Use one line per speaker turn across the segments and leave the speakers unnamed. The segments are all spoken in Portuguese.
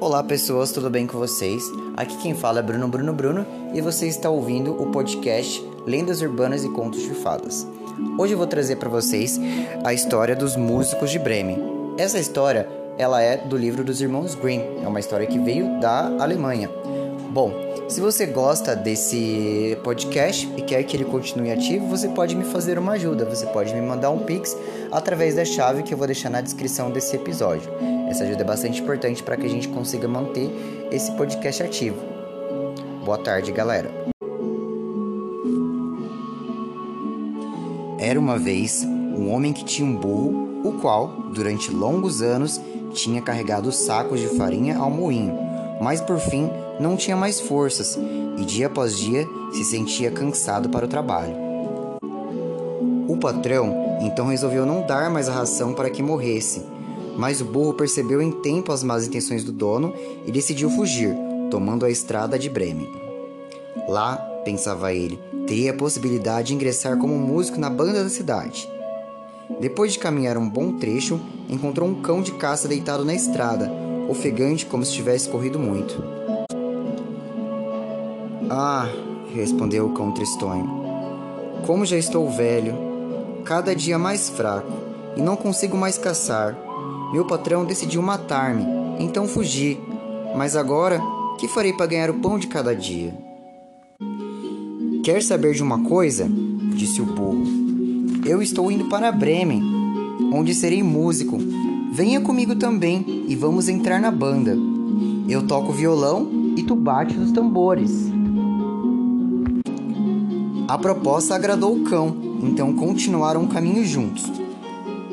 Olá pessoas, tudo bem com vocês? Aqui quem fala é Bruno Bruno Bruno e você está ouvindo o podcast Lendas Urbanas e Contos de Fadas. Hoje eu vou trazer para vocês a história dos músicos de Bremen. Essa história, ela é do livro dos Irmãos Grimm, é uma história que veio da Alemanha. Bom, se você gosta desse podcast e quer que ele continue ativo, você pode me fazer uma ajuda. Você pode me mandar um pix através da chave que eu vou deixar na descrição desse episódio. Essa ajuda é bastante importante para que a gente consiga manter esse podcast ativo. Boa tarde, galera. Era uma vez um homem que tinha um burro, o qual, durante longos anos, tinha carregado sacos de farinha ao moinho, mas por fim não tinha mais forças e dia após dia se sentia cansado para o trabalho. O patrão então resolveu não dar mais a ração para que morresse, mas o burro percebeu em tempo as más intenções do dono e decidiu fugir, tomando a estrada de Bremen. Lá, pensava ele, teria a possibilidade de ingressar como músico na banda da cidade. Depois de caminhar um bom trecho, encontrou um cão de caça deitado na estrada, ofegante como se tivesse corrido muito. Ah, respondeu o cão tristonho. Como já estou velho, cada dia mais fraco, e não consigo mais caçar. Meu patrão decidiu matar-me, então fugi. Mas agora, que farei para ganhar o pão de cada dia? Quer saber de uma coisa? disse o burro. Eu estou indo para Bremen, onde serei músico. Venha comigo também e vamos entrar na banda. Eu toco violão e tu bates os tambores. A proposta agradou o cão, então continuaram o caminho juntos.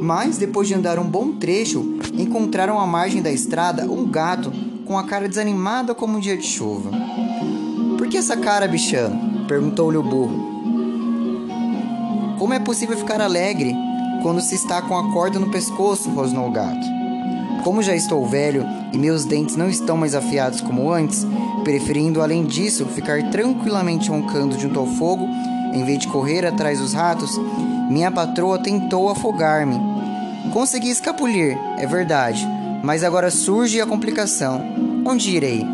Mas, depois de andar um bom trecho, encontraram à margem da estrada um gato com a cara desanimada como um dia de chuva. Por que essa cara, bichano? perguntou-lhe o burro. Como é possível ficar alegre quando se está com a corda no pescoço? rosnou o gato. Como já estou velho e meus dentes não estão mais afiados como antes, preferindo além disso ficar tranquilamente roncando junto ao fogo em vez de correr atrás dos ratos, minha patroa tentou afogar-me. Consegui escapulir, é verdade, mas agora surge a complicação. Onde irei?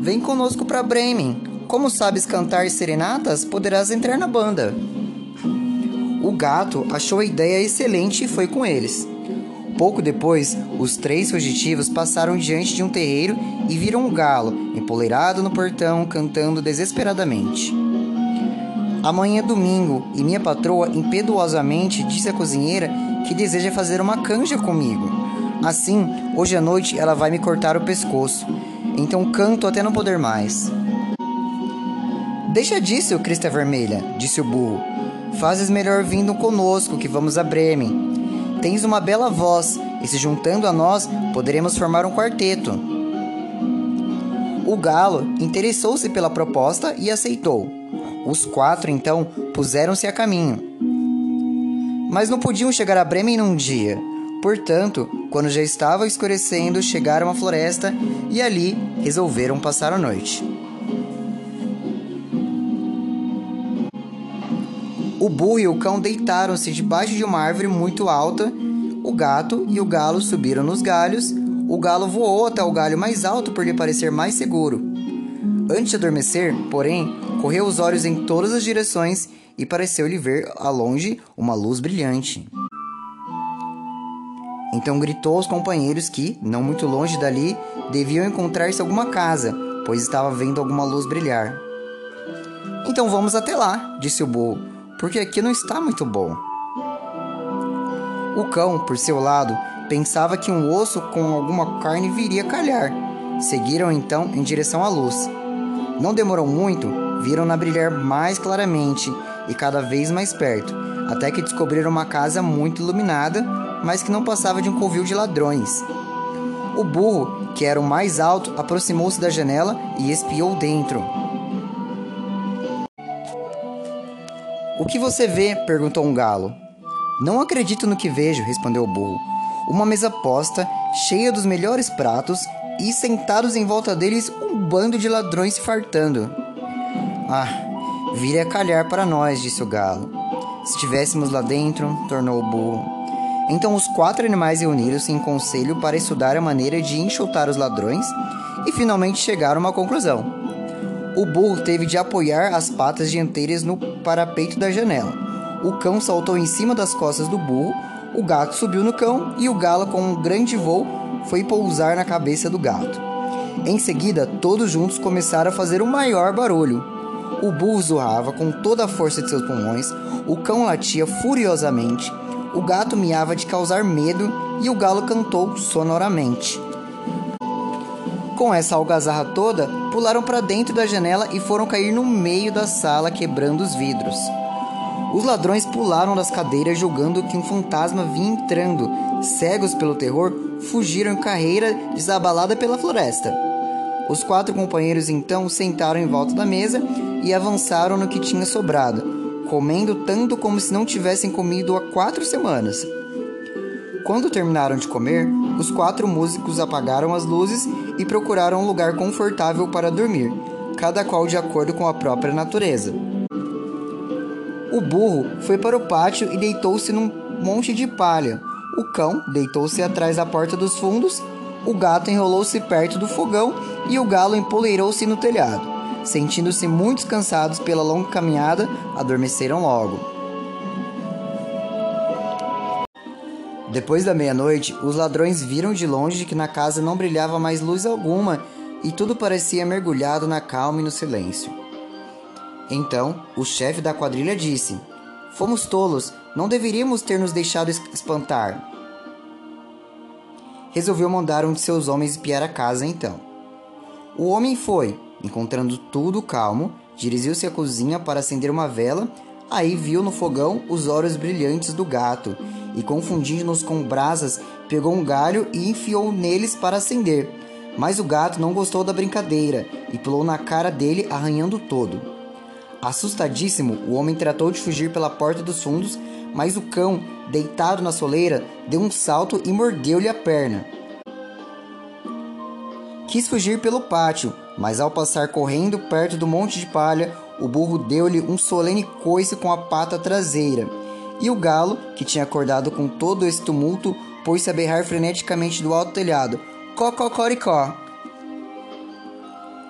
Vem conosco para Bremen. Como sabes cantar serenatas, poderás entrar na banda. O gato achou a ideia excelente e foi com eles. Pouco depois, os três fugitivos passaram diante de um terreiro e viram um galo, empoleirado no portão, cantando desesperadamente. Amanhã é domingo e minha patroa impetuosamente disse à cozinheira que deseja fazer uma canja comigo. Assim, hoje à noite ela vai me cortar o pescoço. Então canto até não poder mais. Deixa disso, Crista Vermelha, disse o burro. Fazes melhor vindo conosco, que vamos a Bremen. Tens uma bela voz, e se juntando a nós, poderemos formar um quarteto. O galo interessou-se pela proposta e aceitou. Os quatro, então, puseram-se a caminho. Mas não podiam chegar a Bremen num dia. Portanto, quando já estava escurecendo, chegaram à floresta e ali resolveram passar a noite. O burro e o cão deitaram-se debaixo de uma árvore muito alta. O gato e o galo subiram nos galhos. O galo voou até o galho mais alto por lhe parecer mais seguro. Antes de adormecer, porém, correu os olhos em todas as direções e pareceu-lhe ver a longe uma luz brilhante. Então gritou aos companheiros que, não muito longe dali, deviam encontrar-se alguma casa, pois estava vendo alguma luz brilhar. Então vamos até lá, disse o burro, porque aqui não está muito bom. O cão, por seu lado, pensava que um osso com alguma carne viria calhar. Seguiram então em direção à luz. Não demorou muito, viram-na brilhar mais claramente e cada vez mais perto, até que descobriram uma casa muito iluminada, mas que não passava de um covil de ladrões. O burro, que era o mais alto, aproximou-se da janela e espiou dentro. O que você vê? perguntou um galo. Não acredito no que vejo, respondeu o burro. Uma mesa posta, cheia dos melhores pratos, e sentados em volta deles um bando de ladrões se fartando. Ah, vire a calhar para nós, disse o galo. Se estivéssemos lá dentro, tornou o burro. Então os quatro animais reuniram-se em conselho para estudar a maneira de enxotar os ladrões e finalmente chegaram a uma conclusão. O burro teve de apoiar as patas dianteiras no parapeito da janela. O cão saltou em cima das costas do burro, o gato subiu no cão e o galo, com um grande voo, foi pousar na cabeça do gato. Em seguida, todos juntos começaram a fazer o maior barulho. O burro zurrava com toda a força de seus pulmões, o cão latia furiosamente, o gato miava de causar medo e o galo cantou sonoramente. Com essa algazarra toda, pularam para dentro da janela e foram cair no meio da sala, quebrando os vidros. Os ladrões pularam das cadeiras, julgando que um fantasma vinha entrando. Cegos pelo terror, fugiram em carreira desabalada pela floresta. Os quatro companheiros então sentaram em volta da mesa e avançaram no que tinha sobrado, comendo tanto como se não tivessem comido há quatro semanas. Quando terminaram de comer, os quatro músicos apagaram as luzes e procuraram um lugar confortável para dormir, cada qual de acordo com a própria natureza. O burro foi para o pátio e deitou-se num monte de palha. O cão deitou-se atrás da porta dos fundos, o gato enrolou-se perto do fogão e o galo empoleirou-se no telhado. Sentindo-se muito cansados pela longa caminhada, adormeceram logo. Depois da meia-noite, os ladrões viram de longe que na casa não brilhava mais luz alguma e tudo parecia mergulhado na calma e no silêncio. Então, o chefe da quadrilha disse: Fomos tolos, não deveríamos ter nos deixado espantar. Resolveu mandar um de seus homens espiar a casa então. O homem foi, encontrando tudo calmo, dirigiu-se à cozinha para acender uma vela, aí viu no fogão os olhos brilhantes do gato e, confundindo-nos com brasas, pegou um galho e enfiou neles para acender. Mas o gato não gostou da brincadeira e pulou na cara dele, arranhando todo. Assustadíssimo, o homem tratou de fugir pela porta dos fundos, mas o cão, deitado na soleira, deu um salto e mordeu-lhe a perna. Quis fugir pelo pátio, mas ao passar correndo perto do monte de palha, o burro deu-lhe um solene coice com a pata traseira. E o galo, que tinha acordado com todo esse tumulto, pôs-se a berrar freneticamente do alto telhado: Cococoricó!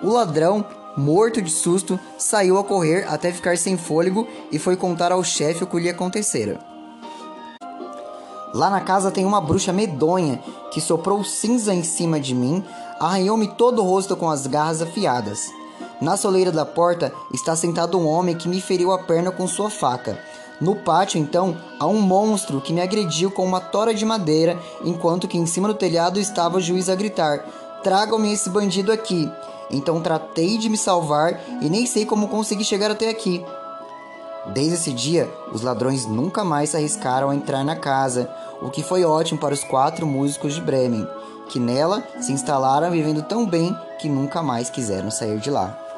O ladrão, morto de susto, saiu a correr até ficar sem fôlego e foi contar ao chefe o que lhe acontecera. Lá na casa tem uma bruxa medonha que soprou cinza em cima de mim, arranhou-me todo o rosto com as garras afiadas. Na soleira da porta está sentado um homem que me feriu a perna com sua faca. No pátio, então, há um monstro que me agrediu com uma tora de madeira, enquanto que em cima do telhado estava o juiz a gritar: Tragam-me esse bandido aqui. Então tratei de me salvar e nem sei como consegui chegar até aqui. Desde esse dia, os ladrões nunca mais se arriscaram a entrar na casa, o que foi ótimo para os quatro músicos de Bremen, que nela se instalaram vivendo tão bem que nunca mais quiseram sair de lá.